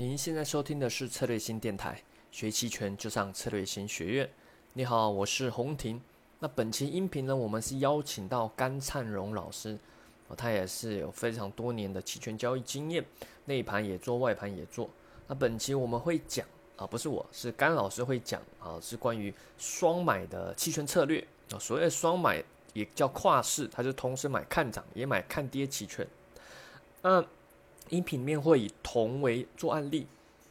您现在收听的是策略新电台，学期权就上策略新学院。你好，我是洪婷。那本期音频呢，我们是邀请到甘灿荣老师，他也是有非常多年的期权交易经验，内盘也做，外盘也做。那本期我们会讲啊，不是我是甘老师会讲啊，是关于双买的期权策略啊。所谓的双买也叫跨市，它就同时买看涨也买看跌期权。嗯。音频面会以铜为做案例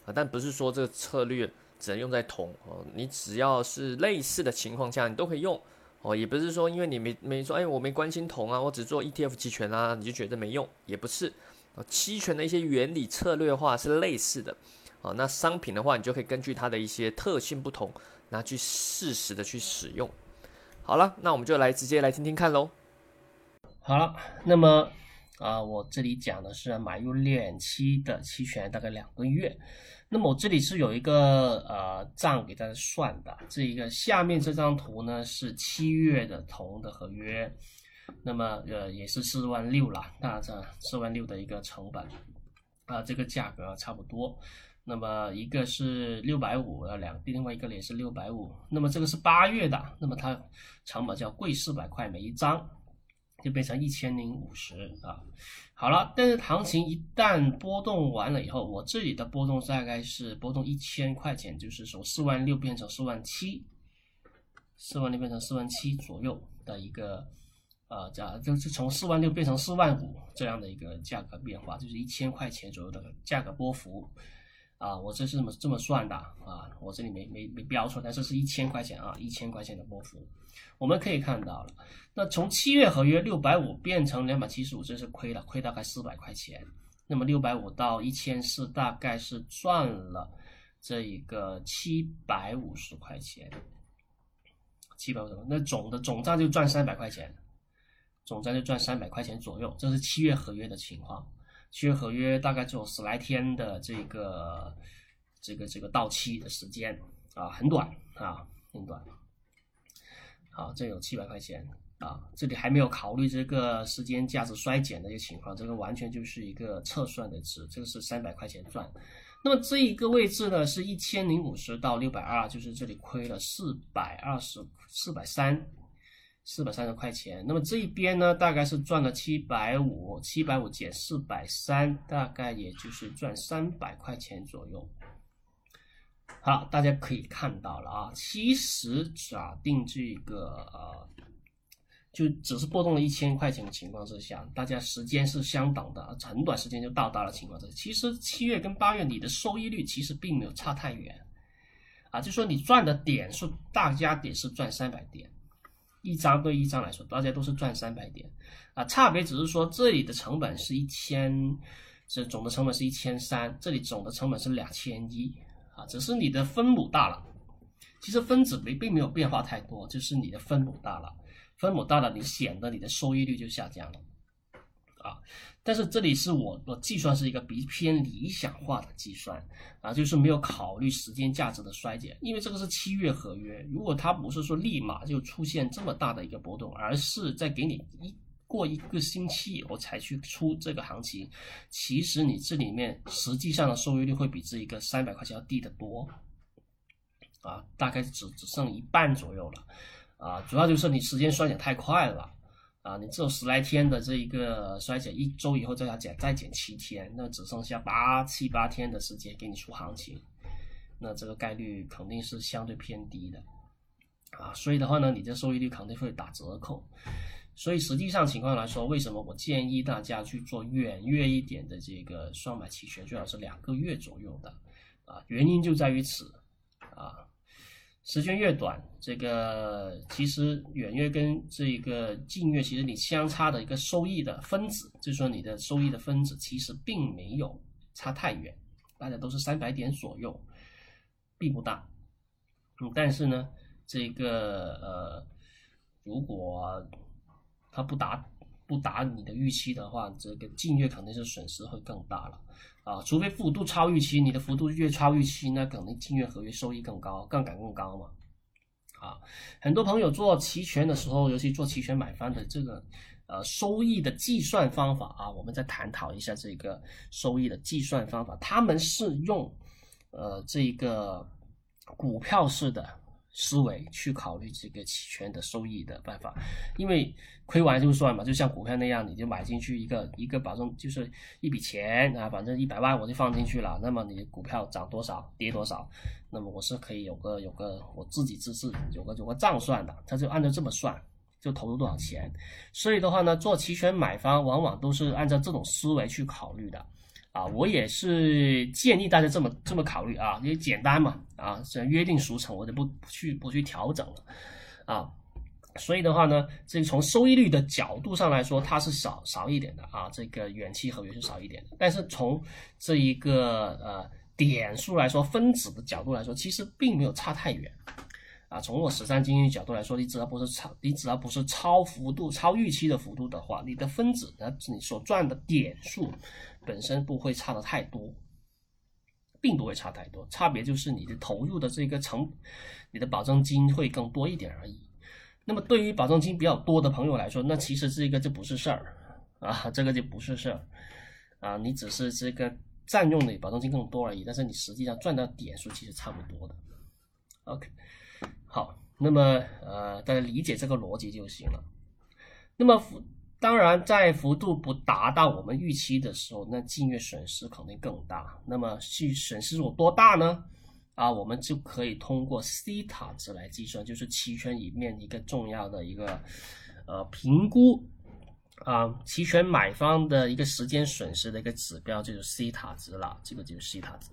啊，但不是说这个策略只能用在铜哦，你只要是类似的情况下，你都可以用哦，也不是说因为你没没说，哎，我没关心铜啊，我只做 ETF 期权啊，你就觉得没用，也不是，期权的一些原理策略化是类似的啊，那商品的话，你就可以根据它的一些特性不同，拿去适时的去使用。好了，那我们就来直接来听听看喽。好了，那么。啊，我这里讲的是买入两期的期权，大概两个月。那么我这里是有一个呃账给大家算的，这一个下面这张图呢是七月的铜的合约，那么呃也是四万六了，那这四万六的一个成本啊，这个价格差不多。那么一个是六百五呃两，另外一个也是六百五。那么这个是八月的，那么它成本叫贵四百块每一张。就变成一千零五十啊，好了，但是行情一旦波动完了以后，我这里的波动大概是波动一千块钱，就是从四万六变成四万七，四万六变成四万七左右的一个，呃，价就是从四万六变成四万五这样的一个价格变化，就是一千块钱左右的价格波幅。啊，我这是这么这么算的啊，我这里没没没标错，但是是一千块钱啊，一千块钱的波幅，我们可以看到了。那从七月合约六百五变成两百七十五，这是亏了，亏大概四百块钱。那么六百五到一千四，大概是赚了这一个七百五十块钱，七百五十，那总的总账就赚三百块钱，总账就赚三百块钱左右，这是七月合约的情况。七月合约大概就十来天的这个这个这个到期的时间啊，很短啊，很短。啊，这有七百块钱啊，这里还没有考虑这个时间价值衰减的一个情况，这个完全就是一个测算的值，这个是三百块钱赚。那么这一个位置呢，是一千零五十到六百二，就是这里亏了四百二十四百三。四百三十块钱，那么这一边呢，大概是赚了七百五，七百五减四百三，大概也就是赚三百块钱左右。好，大家可以看到了啊，其实假定这个呃，就只是波动了一千块钱的情况之下，大家时间是相等的，很短时间就到达了情况之下，其实七月跟八月你的收益率其实并没有差太远，啊，就说你赚的点数，大家点是赚三百点。一张对一张来说，大家都是赚三百点，啊，差别只是说这里的成本是一千，这总的成本是一千三，这里总的成本是两千一，只是你的分母大了，其实分子没并没有变化太多，就是你的分母大了，分母大了，你显得你的收益率就下降了。啊，但是这里是我我计算是一个比偏理想化的计算啊，就是没有考虑时间价值的衰减，因为这个是七月合约，如果它不是说立马就出现这么大的一个波动，而是在给你一过一个星期以后才去出这个行情，其实你这里面实际上的收益率会比这一个三百块钱要低得多，啊，大概只只剩一半左右了，啊，主要就是你时间衰减太快了。啊，你只有十来天的这一个衰减，一周以后再要减，再减七天，那只剩下八七八天的时间给你出行情，那这个概率肯定是相对偏低的，啊，所以的话呢，你这收益率肯定会打折扣。所以实际上情况来说，为什么我建议大家去做远月一点的这个双买期权，最好是两个月左右的，啊，原因就在于此，啊。时间越短，这个其实远月跟这个近月，其实你相差的一个收益的分子，就是说你的收益的分子其实并没有差太远，大家都是三百点左右，并不大。嗯，但是呢，这个呃，如果它不达不达你的预期的话，这个净月肯定是损失会更大了。啊，除非幅度超预期，你的幅度越超预期，那可能净月合约收益更高，杠杆更高嘛。啊，很多朋友做期权的时候，尤其做期权买方的这个，呃收益的计算方法啊，我们再探讨一下这个收益的计算方法。他们是用呃这个股票式的。思维去考虑这个期权的收益的办法，因为亏完就算嘛，就像股票那样，你就买进去一个一个保证，就是一笔钱啊，反正一百万我就放进去了，那么你股票涨多少跌多少，那么我是可以有个有个我自己自制有个有个账算的，他就按照这么算，就投入多少钱，所以的话呢，做期权买方往往都是按照这种思维去考虑的。啊，我也是建议大家这么这么考虑啊，因为简单嘛，啊，这约定俗成，我就不不去不去调整了，啊，所以的话呢，这从收益率的角度上来说，它是少少一点的啊，这个远期合约是少一点的，但是从这一个呃点数来说，分子的角度来说，其实并没有差太远，啊，从我实战经验角度来说，你只要不是超，你只要不是超幅度、超预期的幅度的话，你的分子，那你所赚的点数。本身不会差的太多，并不会差太多，差别就是你的投入的这个成，你的保证金会更多一点而已。那么对于保证金比较多的朋友来说，那其实这个就不是事儿啊，这个就不是事儿啊，你只是这个占用的保证金更多而已，但是你实际上赚到点数其实差不多的。OK，好，那么呃，大家理解这个逻辑就行了。那么。当然，在幅度不达到我们预期的时候，那净月损失肯定更大。那么，去损失有多大呢？啊，我们就可以通过西塔值来计算，就是期权里面一个重要的一个呃评估啊，期权买方的一个时间损失的一个指标，就是西塔值了。这个就是西塔值。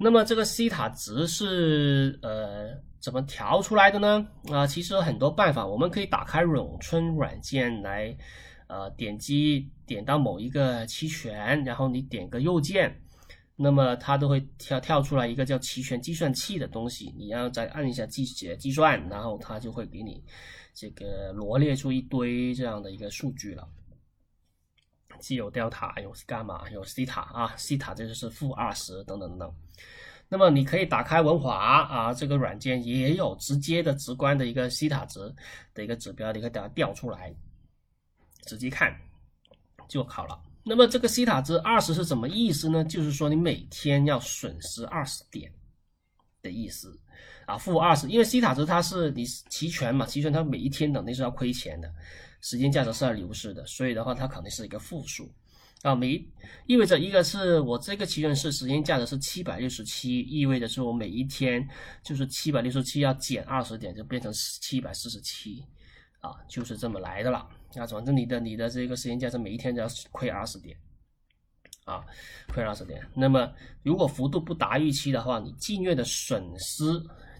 那么这个西塔值是呃怎么调出来的呢？啊，其实有很多办法，我们可以打开咏春软件来，呃，点击点到某一个期权，然后你点个右键，那么它都会跳跳出来一个叫期权计算器的东西，你要再按一下计计算，然后它就会给你这个罗列出一堆这样的一个数据了。既有 delta，有伽马，有西塔啊，西塔这就是负二十等等等等。那么你可以打开文华啊，这个软件也有直接的、直观的一个西塔值的一个指标，你可以把它调出来，直接看就好了。那么这个西塔值二十是什么意思呢？就是说你每天要损失二十点的意思啊，负二十，因为西塔值它是你期权嘛，期权它每一天肯定是要亏钱的。时间价值是要流失的，所以的话，它肯定是一个负数啊。每意味着一个是我这个期权是时间价值是七百六十七，意味着是我每一天就是七百六十七要减二十点，就变成七百四十七啊，就是这么来的了。啊，反正你的你的这个时间价值每一天都要亏二十点啊，亏二十点。那么如果幅度不达预期的话，你近月的损失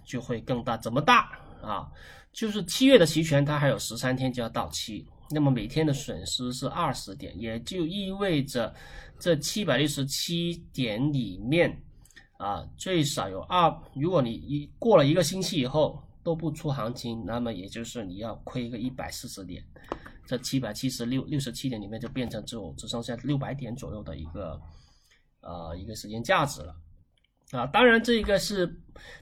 就会更大。怎么大啊？就是七月的期权，它还有十三天就要到期，那么每天的损失是二十点，也就意味着这七百六十七点里面，啊，最少有二，如果你一过了一个星期以后都不出行情，那么也就是你要亏个一百四十点，这七百七十六六十七点里面就变成只有只剩下六百点左右的一个，呃，一个时间价值了。啊，当然这个是，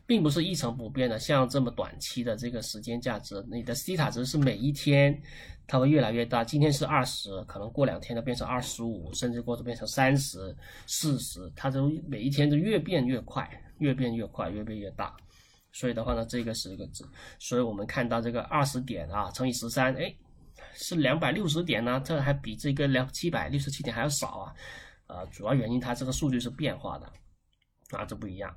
并不是一成不变的。像这么短期的这个时间价值，你的西塔值是每一天它会越来越大。今天是二十，可能过两天它变成二十五，甚至过着变成三十、四十，它都每一天都越变越快，越变越快，越变越大。所以的话呢，这个是一个值。所以我们看到这个二十点啊，乘以十三，哎，是两百六十点呢，这还比这个两七百六十七点还要少啊。呃，主要原因它这个数据是变化的。啊，这不一样。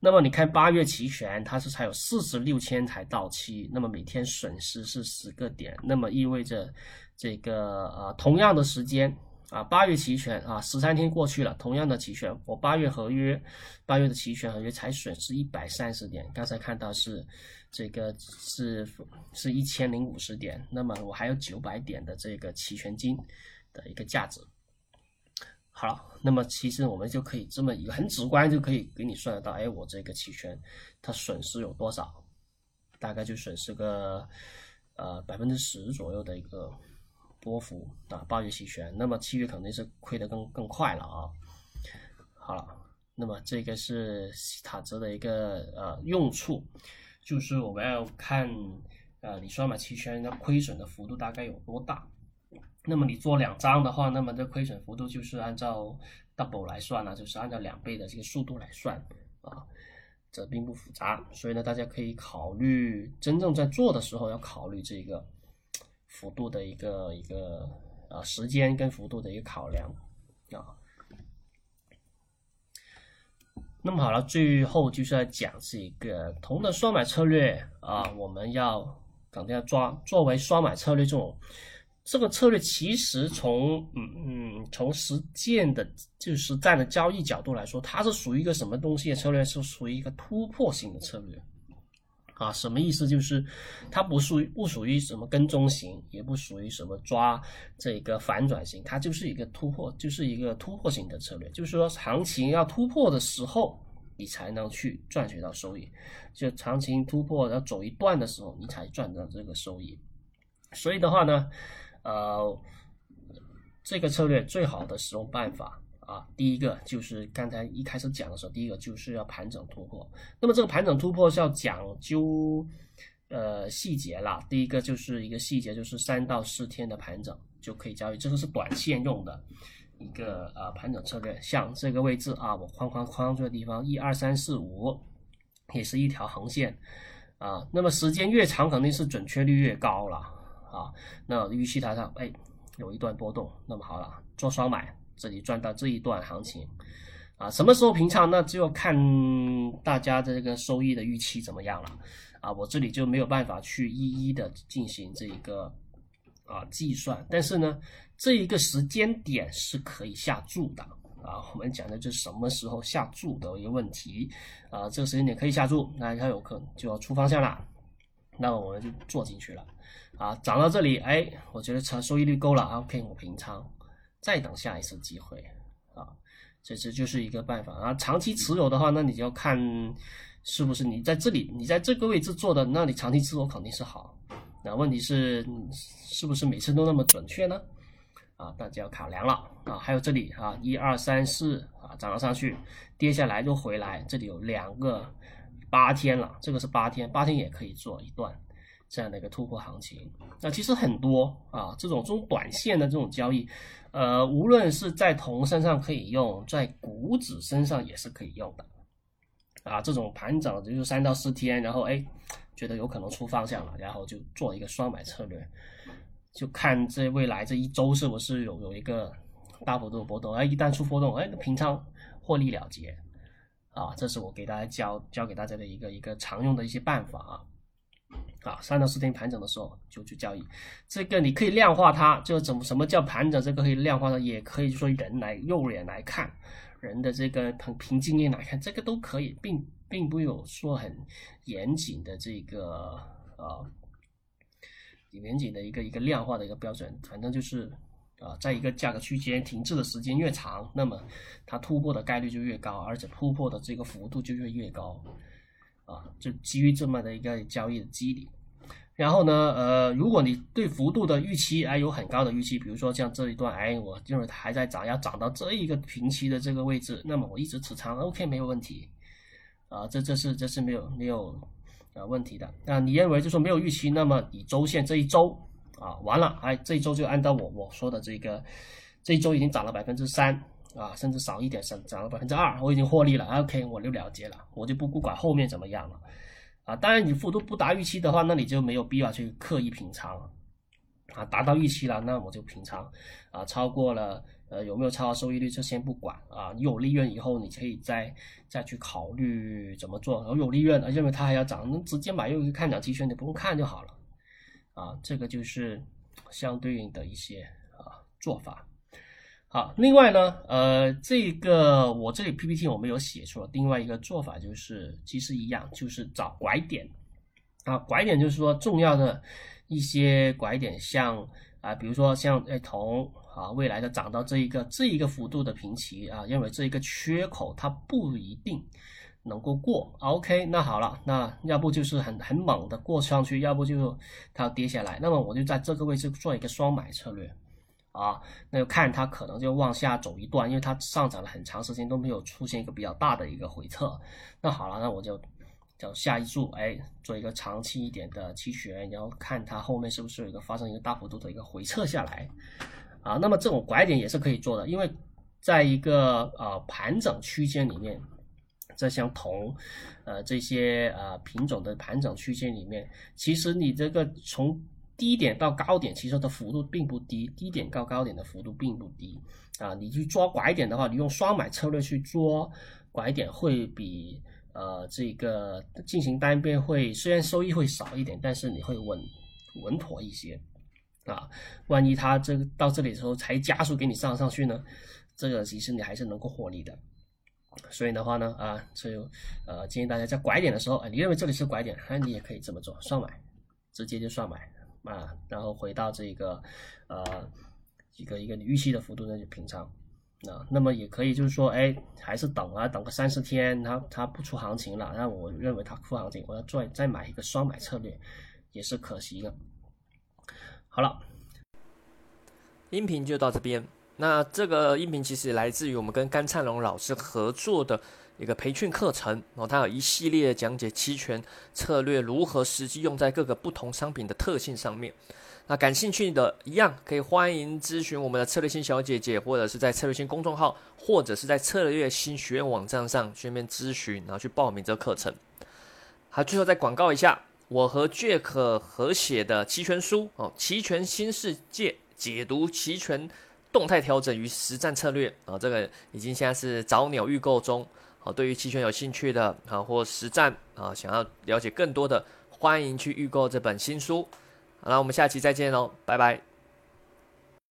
那么你看八月期权，它是才有四十六千才到期，那么每天损失是十个点，那么意味着这个呃同样的时间啊，八月期权啊，十三天过去了，同样的期权，我八月合约，八月的期权合约才损失一百三十点，刚才看到是这个是是一千零五十点，那么我还有九百点的这个期权金的一个价值。好了，那么其实我们就可以这么一个很直观就可以给你算得到，哎，我这个期权它损失有多少？大概就损失个呃百分之十左右的一个波幅啊。八月期权，那么七月肯定是亏得更更快了啊。好了，那么这个是塔值的一个呃用处，就是我们要看呃你双买期权的亏损的幅度大概有多大。那么你做两张的话，那么这亏损幅度就是按照 double 来算了，就是按照两倍的这个速度来算啊，这并不复杂。所以呢，大家可以考虑真正在做的时候要考虑这个幅度的一个一个啊时间跟幅度的一个考量啊。那么好了，最后就是要讲这个铜的双买策略啊，我们要肯定要抓作为双买策略这种这个策略，其实从嗯嗯从实践的就实战的交易角度来说，它是属于一个什么东西的策略？是属于一个突破性的策略啊？什么意思？就是它不属于不属于什么跟踪型，也不属于什么抓这个反转型，它就是一个突破，就是一个突破性的策略。就是说，行情要突破的时候。你才能去赚取到收益，就长期突破要走一段的时候，你才赚到这个收益。所以的话呢，呃，这个策略最好的使用办法啊，第一个就是刚才一开始讲的时候，第一个就是要盘整突破。那么这个盘整突破是要讲究呃细节啦。第一个就是一个细节，就是三到四天的盘整就可以交易，这个是短线用的。一个呃盘整策略，像这个位置啊，我框框框这个地方，一二三四五，也是一条横线啊。那么时间越长，肯定是准确率越高了啊。那预期它上，哎，有一段波动，那么好了，做双买，这里赚到这一段行情啊。什么时候平仓？那就要看大家的这个收益的预期怎么样了啊。我这里就没有办法去一一的进行这一个啊计算，但是呢。这一个时间点是可以下注的啊，我们讲的就是什么时候下注的一个问题啊，这个时间点可以下注，那它有可能就要出方向了，那我们就做进去了啊，涨到这里，哎，我觉得成收益率够了，OK，我平仓，再等下一次机会啊，这这就是一个办法啊，长期持有的话，那你就要看是不是你在这里，你在这个位置做的，那你长期持有肯定是好，那问题是是不是每次都那么准确呢？啊，大家要考量了啊！还有这里啊，一二三四啊，涨了上去，跌下来又回来，这里有两个八天了，这个是八天，八天也可以做一段这样的一个突破行情。那其实很多啊，这种这种短线的这种交易，呃，无论是在铜身上可以用，在股指身上也是可以用的啊。这种盘整就是三到四天，然后哎，觉得有可能出方向了，然后就做一个双买策略。就看这未来这一周是不是有有一个大幅度的波动，哎，一旦出波动，哎，平仓获利了结，啊，这是我给大家教教给大家的一个一个常用的一些办法啊，啊，三到四天盘整的时候就去交易，这个你可以量化它，就怎么什么叫盘整，这个可以量化的，也可以说人来肉眼来看，人的这个凭凭经验来看，这个都可以，并并不有说很严谨的这个呃。严谨的一个一个量化的一个标准，反正就是啊，在一个价格区间停滞的时间越长，那么它突破的概率就越高，而且突破的这个幅度就越越高啊，就基于这么的一个交易的机理。然后呢，呃，如果你对幅度的预期哎有很高的预期，比如说像这一段哎，我认为它还在涨，要涨到这一个平期的这个位置，那么我一直持仓，OK 没有问题啊，这这是这是没有没有。啊，问题的，那你认为就说没有预期，那么以周线这一周啊，完了，哎，这一周就按照我我说的这个，这一周已经涨了百分之三啊，甚至少一点，升涨了百分之二，我已经获利了，OK，我就了结了，我就不不管后面怎么样了，啊，当然你幅度不达预期的话，那你就没有必要去刻意平仓了，啊，达到预期了，那我就平仓，啊，超过了。呃，有没有超额收益率？这先不管啊。有利润以后，你可以再再去考虑怎么做。然后有利润，认为它还要涨，那直接买又一个看涨期权，你不用看就好了。啊，这个就是相对应的一些啊做法。好，另外呢，呃，这个我这里 PPT 我没有写出另外一个做法就是其实一样，就是找拐点啊。拐点就是说重要的一些拐点，像啊，比如说像哎铜。啊，未来的涨到这一个这一个幅度的平齐啊，认为这一个缺口它不一定能够过。OK，那好了，那要不就是很很猛的过上去，要不就它要跌下来。那么我就在这个位置做一个双买策略啊，那就看它可能就往下走一段，因为它上涨了很长时间都没有出现一个比较大的一个回撤。那好了，那我就叫下一注，哎，做一个长期一点的期权，然后看它后面是不是有一个发生一个大幅度的一个回撤下来，啊，那么这种拐点也是可以做的，因为在一个呃盘整区间里面，这像铜，呃这些呃品种的盘整区间里面，其实你这个从低点到高点，其实的幅度并不低，低点到高点的幅度并不低啊。你去抓拐点的话，你用双买策略去抓拐点，会比呃这个进行单边会虽然收益会少一点，但是你会稳稳妥一些啊。万一它这个到这里的时候才加速给你上上去呢，这个其实你还是能够获利的。所以的话呢，啊，所以呃建议大家在拐点的时候，你认为这里是拐点，那你也可以这么做，双买，直接就双买。啊，然后回到这个，呃，一个一个你预期的幅度那就平仓，啊，那么也可以就是说，哎，还是等啊，等个三四天，它它不出行情了，那我认为它出行情，我要再再买一个双买策略，也是可行的。好了，音频就到这边。那这个音频其实来自于我们跟甘灿荣老师合作的。一个培训课程，然后它有一系列讲解期权策略如何实际用在各个不同商品的特性上面。那感兴趣的一样可以欢迎咨询我们的策略星小姐姐，或者是在策略星公众号，或者是在策略星学院网站上全面咨询，然后去报名这个课程。好，最后再广告一下，我和 Jack 合写的期权书哦，《期权新世界》解读期权动态调整与实战策略啊，这个已经现在是早鸟预购中。好，对于期权有兴趣的啊，或实战啊，想要了解更多的，欢迎去预购这本新书。好了，我们下期再见喽，拜拜。